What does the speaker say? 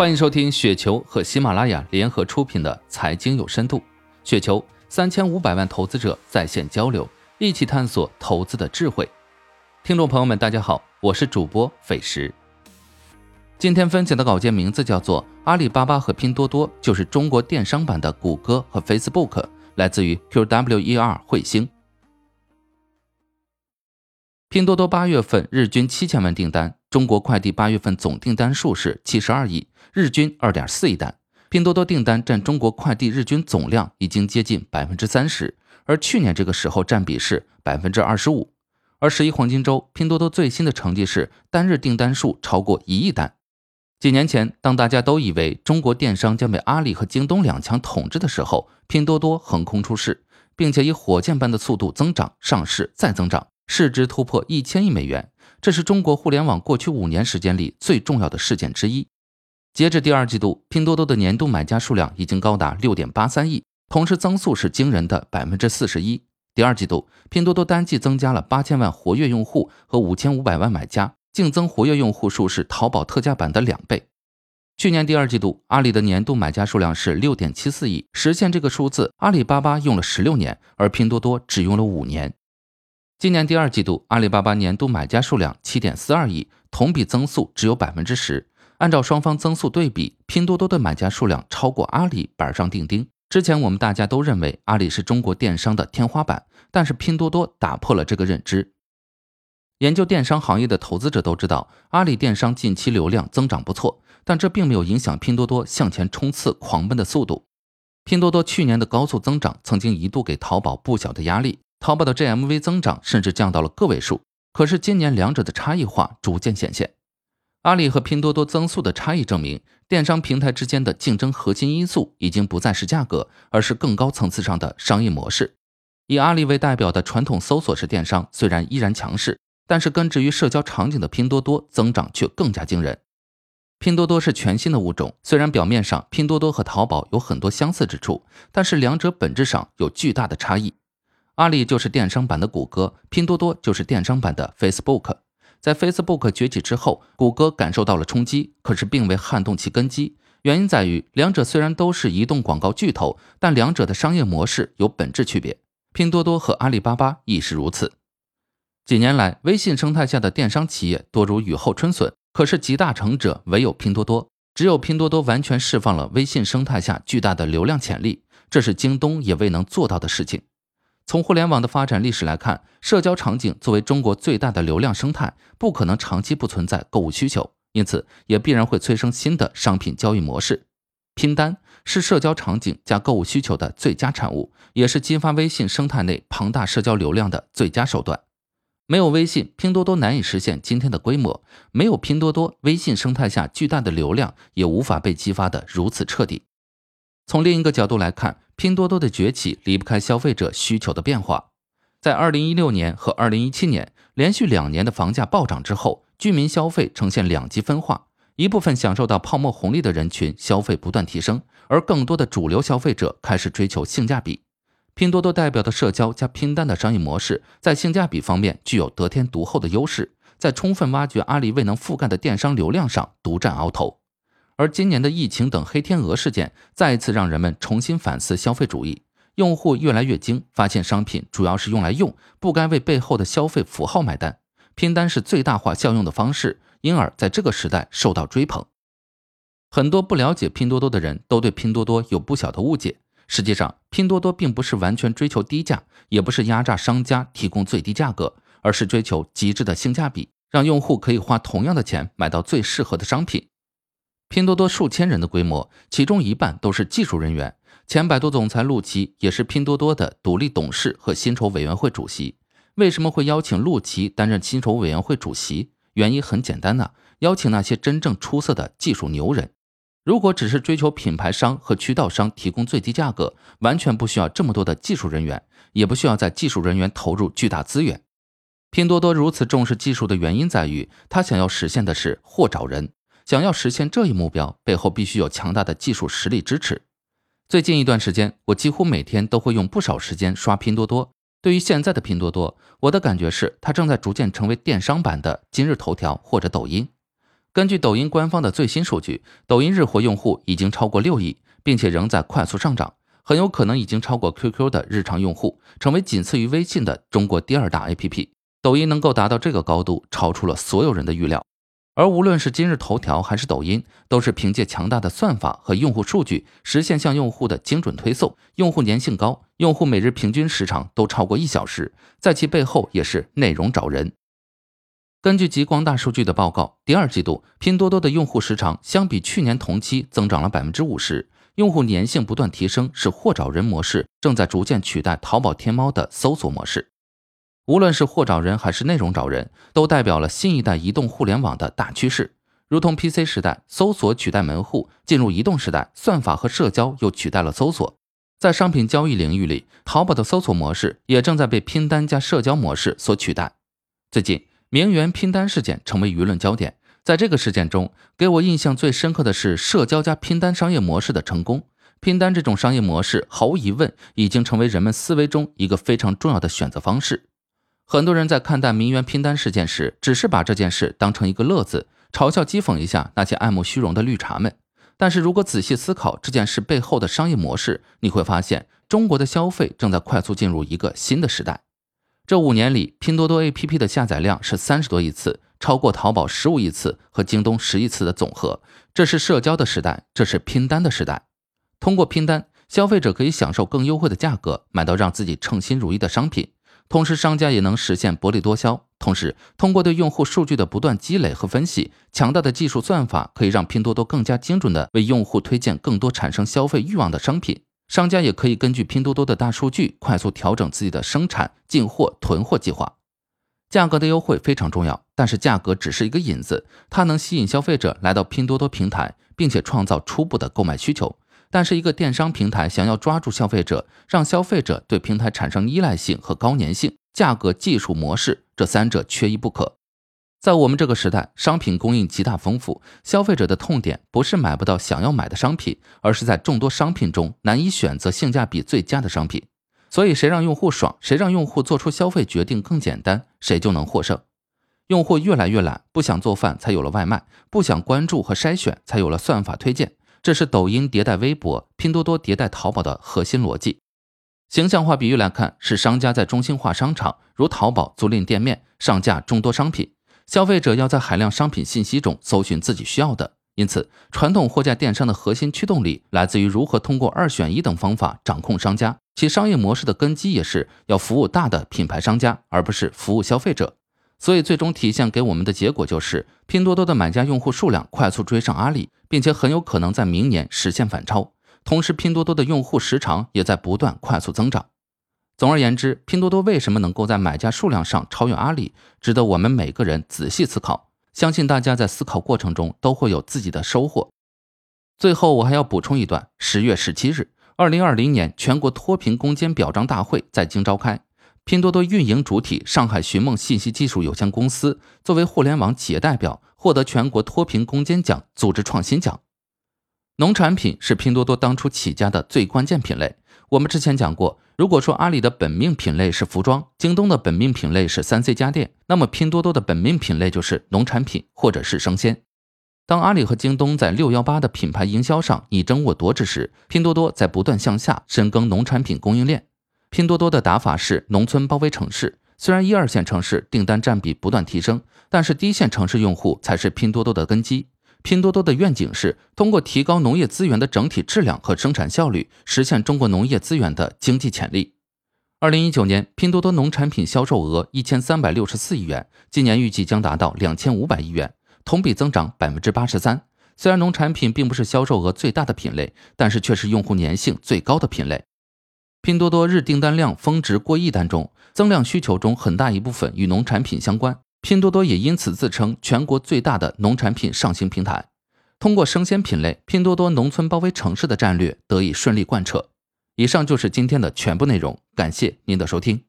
欢迎收听雪球和喜马拉雅联合出品的《财经有深度》，雪球三千五百万投资者在线交流，一起探索投资的智慧。听众朋友们，大家好，我是主播斐石。今天分享的稿件名字叫做《阿里巴巴和拼多多就是中国电商版的谷歌和 Facebook》，来自于 QWER 彗星。拼多多八月份日均七千万订单，中国快递八月份总订单数是七十二亿，日均二点四亿单。拼多多订单占中国快递日均总量已经接近百分之三十，而去年这个时候占比是百分之二十五。而十一黄金周，拼多多最新的成绩是单日订单数超过一亿单。几年前，当大家都以为中国电商将被阿里和京东两强统治的时候，拼多多横空出世，并且以火箭般的速度增长、上市再增长。市值突破一千亿美元，这是中国互联网过去五年时间里最重要的事件之一。截至第二季度，拼多多的年度买家数量已经高达六点八三亿，同时增速是惊人的百分之四十一。第二季度，拼多多单季增加了八千万活跃用户和五千五百万买家，净增活跃用户数是淘宝特价版的两倍。去年第二季度，阿里的年度买家数量是六点七四亿，实现这个数字，阿里巴巴用了十六年，而拼多多只用了五年。今年第二季度，阿里巴巴年度买家数量七点四二亿，同比增速只有百分之十。按照双方增速对比，拼多多的买家数量超过阿里，板上钉钉。之前我们大家都认为阿里是中国电商的天花板，但是拼多多打破了这个认知。研究电商行业的投资者都知道，阿里电商近期流量增长不错，但这并没有影响拼多多向前冲刺狂奔的速度。拼多多去年的高速增长，曾经一度给淘宝不小的压力。淘宝的 GMV 增长甚至降到了个位数，可是今年两者的差异化逐渐显现。阿里和拼多多增速的差异证明，电商平台之间的竞争核心因素已经不再是价格，而是更高层次上的商业模式。以阿里为代表的传统搜索式电商虽然依然强势，但是根植于社交场景的拼多多增长却更加惊人。拼多多是全新的物种，虽然表面上拼多多和淘宝有很多相似之处，但是两者本质上有巨大的差异。阿里就是电商版的谷歌，拼多多就是电商版的 Facebook。在 Facebook 崛起之后，谷歌感受到了冲击，可是并未撼动其根基。原因在于，两者虽然都是移动广告巨头，但两者的商业模式有本质区别。拼多多和阿里巴巴亦是如此。几年来，微信生态下的电商企业多如雨后春笋，可是集大成者唯有拼多多。只有拼多多完全释放了微信生态下巨大的流量潜力，这是京东也未能做到的事情。从互联网的发展历史来看，社交场景作为中国最大的流量生态，不可能长期不存在购物需求，因此也必然会催生新的商品交易模式。拼单是社交场景加购物需求的最佳产物，也是激发微信生态内庞大社交流量的最佳手段。没有微信，拼多多难以实现今天的规模；没有拼多多，微信生态下巨大的流量也无法被激发的如此彻底。从另一个角度来看，拼多多的崛起离不开消费者需求的变化。在二零一六年和二零一七年连续两年的房价暴涨之后，居民消费呈现两极分化。一部分享受到泡沫红利的人群消费不断提升，而更多的主流消费者开始追求性价比。拼多多代表的社交加拼单的商业模式，在性价比方面具有得天独厚的优势，在充分挖掘阿里未能覆盖的电商流量上独占鳌头。而今年的疫情等黑天鹅事件，再一次让人们重新反思消费主义。用户越来越精，发现商品主要是用来用，不该为背后的消费符号买单。拼单是最大化效用的方式，因而在这个时代受到追捧。很多不了解拼多多的人都对拼多多有不小的误解。实际上，拼多多并不是完全追求低价，也不是压榨商家提供最低价格，而是追求极致的性价比，让用户可以花同样的钱买到最适合的商品。拼多多数千人的规模，其中一半都是技术人员。前百度总裁陆琪也是拼多多的独立董事和薪酬委员会主席。为什么会邀请陆琪担任薪酬委员会主席？原因很简单呐，邀请那些真正出色的技术牛人。如果只是追求品牌商和渠道商提供最低价格，完全不需要这么多的技术人员，也不需要在技术人员投入巨大资源。拼多多如此重视技术的原因在于，他想要实现的是货找人。想要实现这一目标，背后必须有强大的技术实力支持。最近一段时间，我几乎每天都会用不少时间刷拼多多。对于现在的拼多多，我的感觉是，它正在逐渐成为电商版的今日头条或者抖音。根据抖音官方的最新数据，抖音日活用户已经超过六亿，并且仍在快速上涨，很有可能已经超过 QQ 的日常用户，成为仅次于微信的中国第二大 APP。抖音能够达到这个高度，超出了所有人的预料。而无论是今日头条还是抖音，都是凭借强大的算法和用户数据，实现向用户的精准推送，用户粘性高，用户每日平均时长都超过一小时，在其背后也是内容找人。根据极光大数据的报告，第二季度拼多多的用户时长相比去年同期增长了百分之五十，用户粘性不断提升，使货找人模式正在逐渐取代淘宝天猫的搜索模式。无论是货找人还是内容找人，都代表了新一代移动互联网的大趋势。如同 PC 时代搜索取代门户，进入移动时代，算法和社交又取代了搜索。在商品交易领域里，淘宝的搜索模式也正在被拼单加社交模式所取代。最近。名媛拼单事件成为舆论焦点，在这个事件中，给我印象最深刻的是社交加拼单商业模式的成功。拼单这种商业模式，毫无疑问已经成为人们思维中一个非常重要的选择方式。很多人在看待名媛拼单事件时，只是把这件事当成一个乐子，嘲笑讥讽一下那些爱慕虚荣的绿茶们。但是如果仔细思考这件事背后的商业模式，你会发现，中国的消费正在快速进入一个新的时代。这五年里，拼多多 APP 的下载量是三十多亿次，超过淘宝十五亿次和京东十亿次的总和。这是社交的时代，这是拼单的时代。通过拼单，消费者可以享受更优惠的价格，买到让自己称心如意的商品，同时商家也能实现薄利多销。同时，通过对用户数据的不断积累和分析，强大的技术算法可以让拼多多更加精准地为用户推荐更多产生消费欲望的商品。商家也可以根据拼多多的大数据，快速调整自己的生产、进货、囤货计划。价格的优惠非常重要，但是价格只是一个引子，它能吸引消费者来到拼多多平台，并且创造初步的购买需求。但是，一个电商平台想要抓住消费者，让消费者对平台产生依赖性和高粘性，价格、技术、模式这三者缺一不可。在我们这个时代，商品供应极大丰富，消费者的痛点不是买不到想要买的商品，而是在众多商品中难以选择性价比最佳的商品。所以，谁让用户爽，谁让用户做出消费决定更简单，谁就能获胜。用户越来越懒，不想做饭，才有了外卖；不想关注和筛选，才有了算法推荐。这是抖音迭代微博、拼多多迭代淘宝的核心逻辑。形象化比喻来看，是商家在中心化商场，如淘宝租赁店面，上架众多商品。消费者要在海量商品信息中搜寻自己需要的，因此传统货架电商的核心驱动力来自于如何通过二选一等方法掌控商家。其商业模式的根基也是要服务大的品牌商家，而不是服务消费者。所以最终体现给我们的结果就是，拼多多的买家用户数量快速追上阿里，并且很有可能在明年实现反超。同时，拼多多的用户时长也在不断快速增长。总而言之，拼多多为什么能够在买家数量上超越阿里，值得我们每个人仔细思考。相信大家在思考过程中都会有自己的收获。最后，我还要补充一段：十月十七日，二零二零年全国脱贫攻坚表彰大会在京召开，拼多多运营主体上海寻梦信息技术有限公司作为互联网企业代表，获得全国脱贫攻坚奖组织创新奖。农产品是拼多多当初起家的最关键品类。我们之前讲过，如果说阿里的本命品类是服装，京东的本命品类是三 C 家电，那么拼多多的本命品类就是农产品或者是生鲜。当阿里和京东在六幺八的品牌营销上你争我夺之时，拼多多在不断向下深耕农产品供应链。拼多多的打法是农村包围城市，虽然一二线城市订单占比不断提升，但是低线城市用户才是拼多多的根基。拼多多的愿景是通过提高农业资源的整体质量和生产效率，实现中国农业资源的经济潜力。二零一九年，拼多多农产品销售额一千三百六十四亿元，今年预计将达到两千五百亿元，同比增长百分之八十三。虽然农产品并不是销售额最大的品类，但是却是用户粘性最高的品类。拼多多日订单量峰值过亿单中，增量需求中很大一部分与农产品相关。拼多多也因此自称全国最大的农产品上行平台。通过生鲜品类，拼多多农村包围城市的战略得以顺利贯彻。以上就是今天的全部内容，感谢您的收听。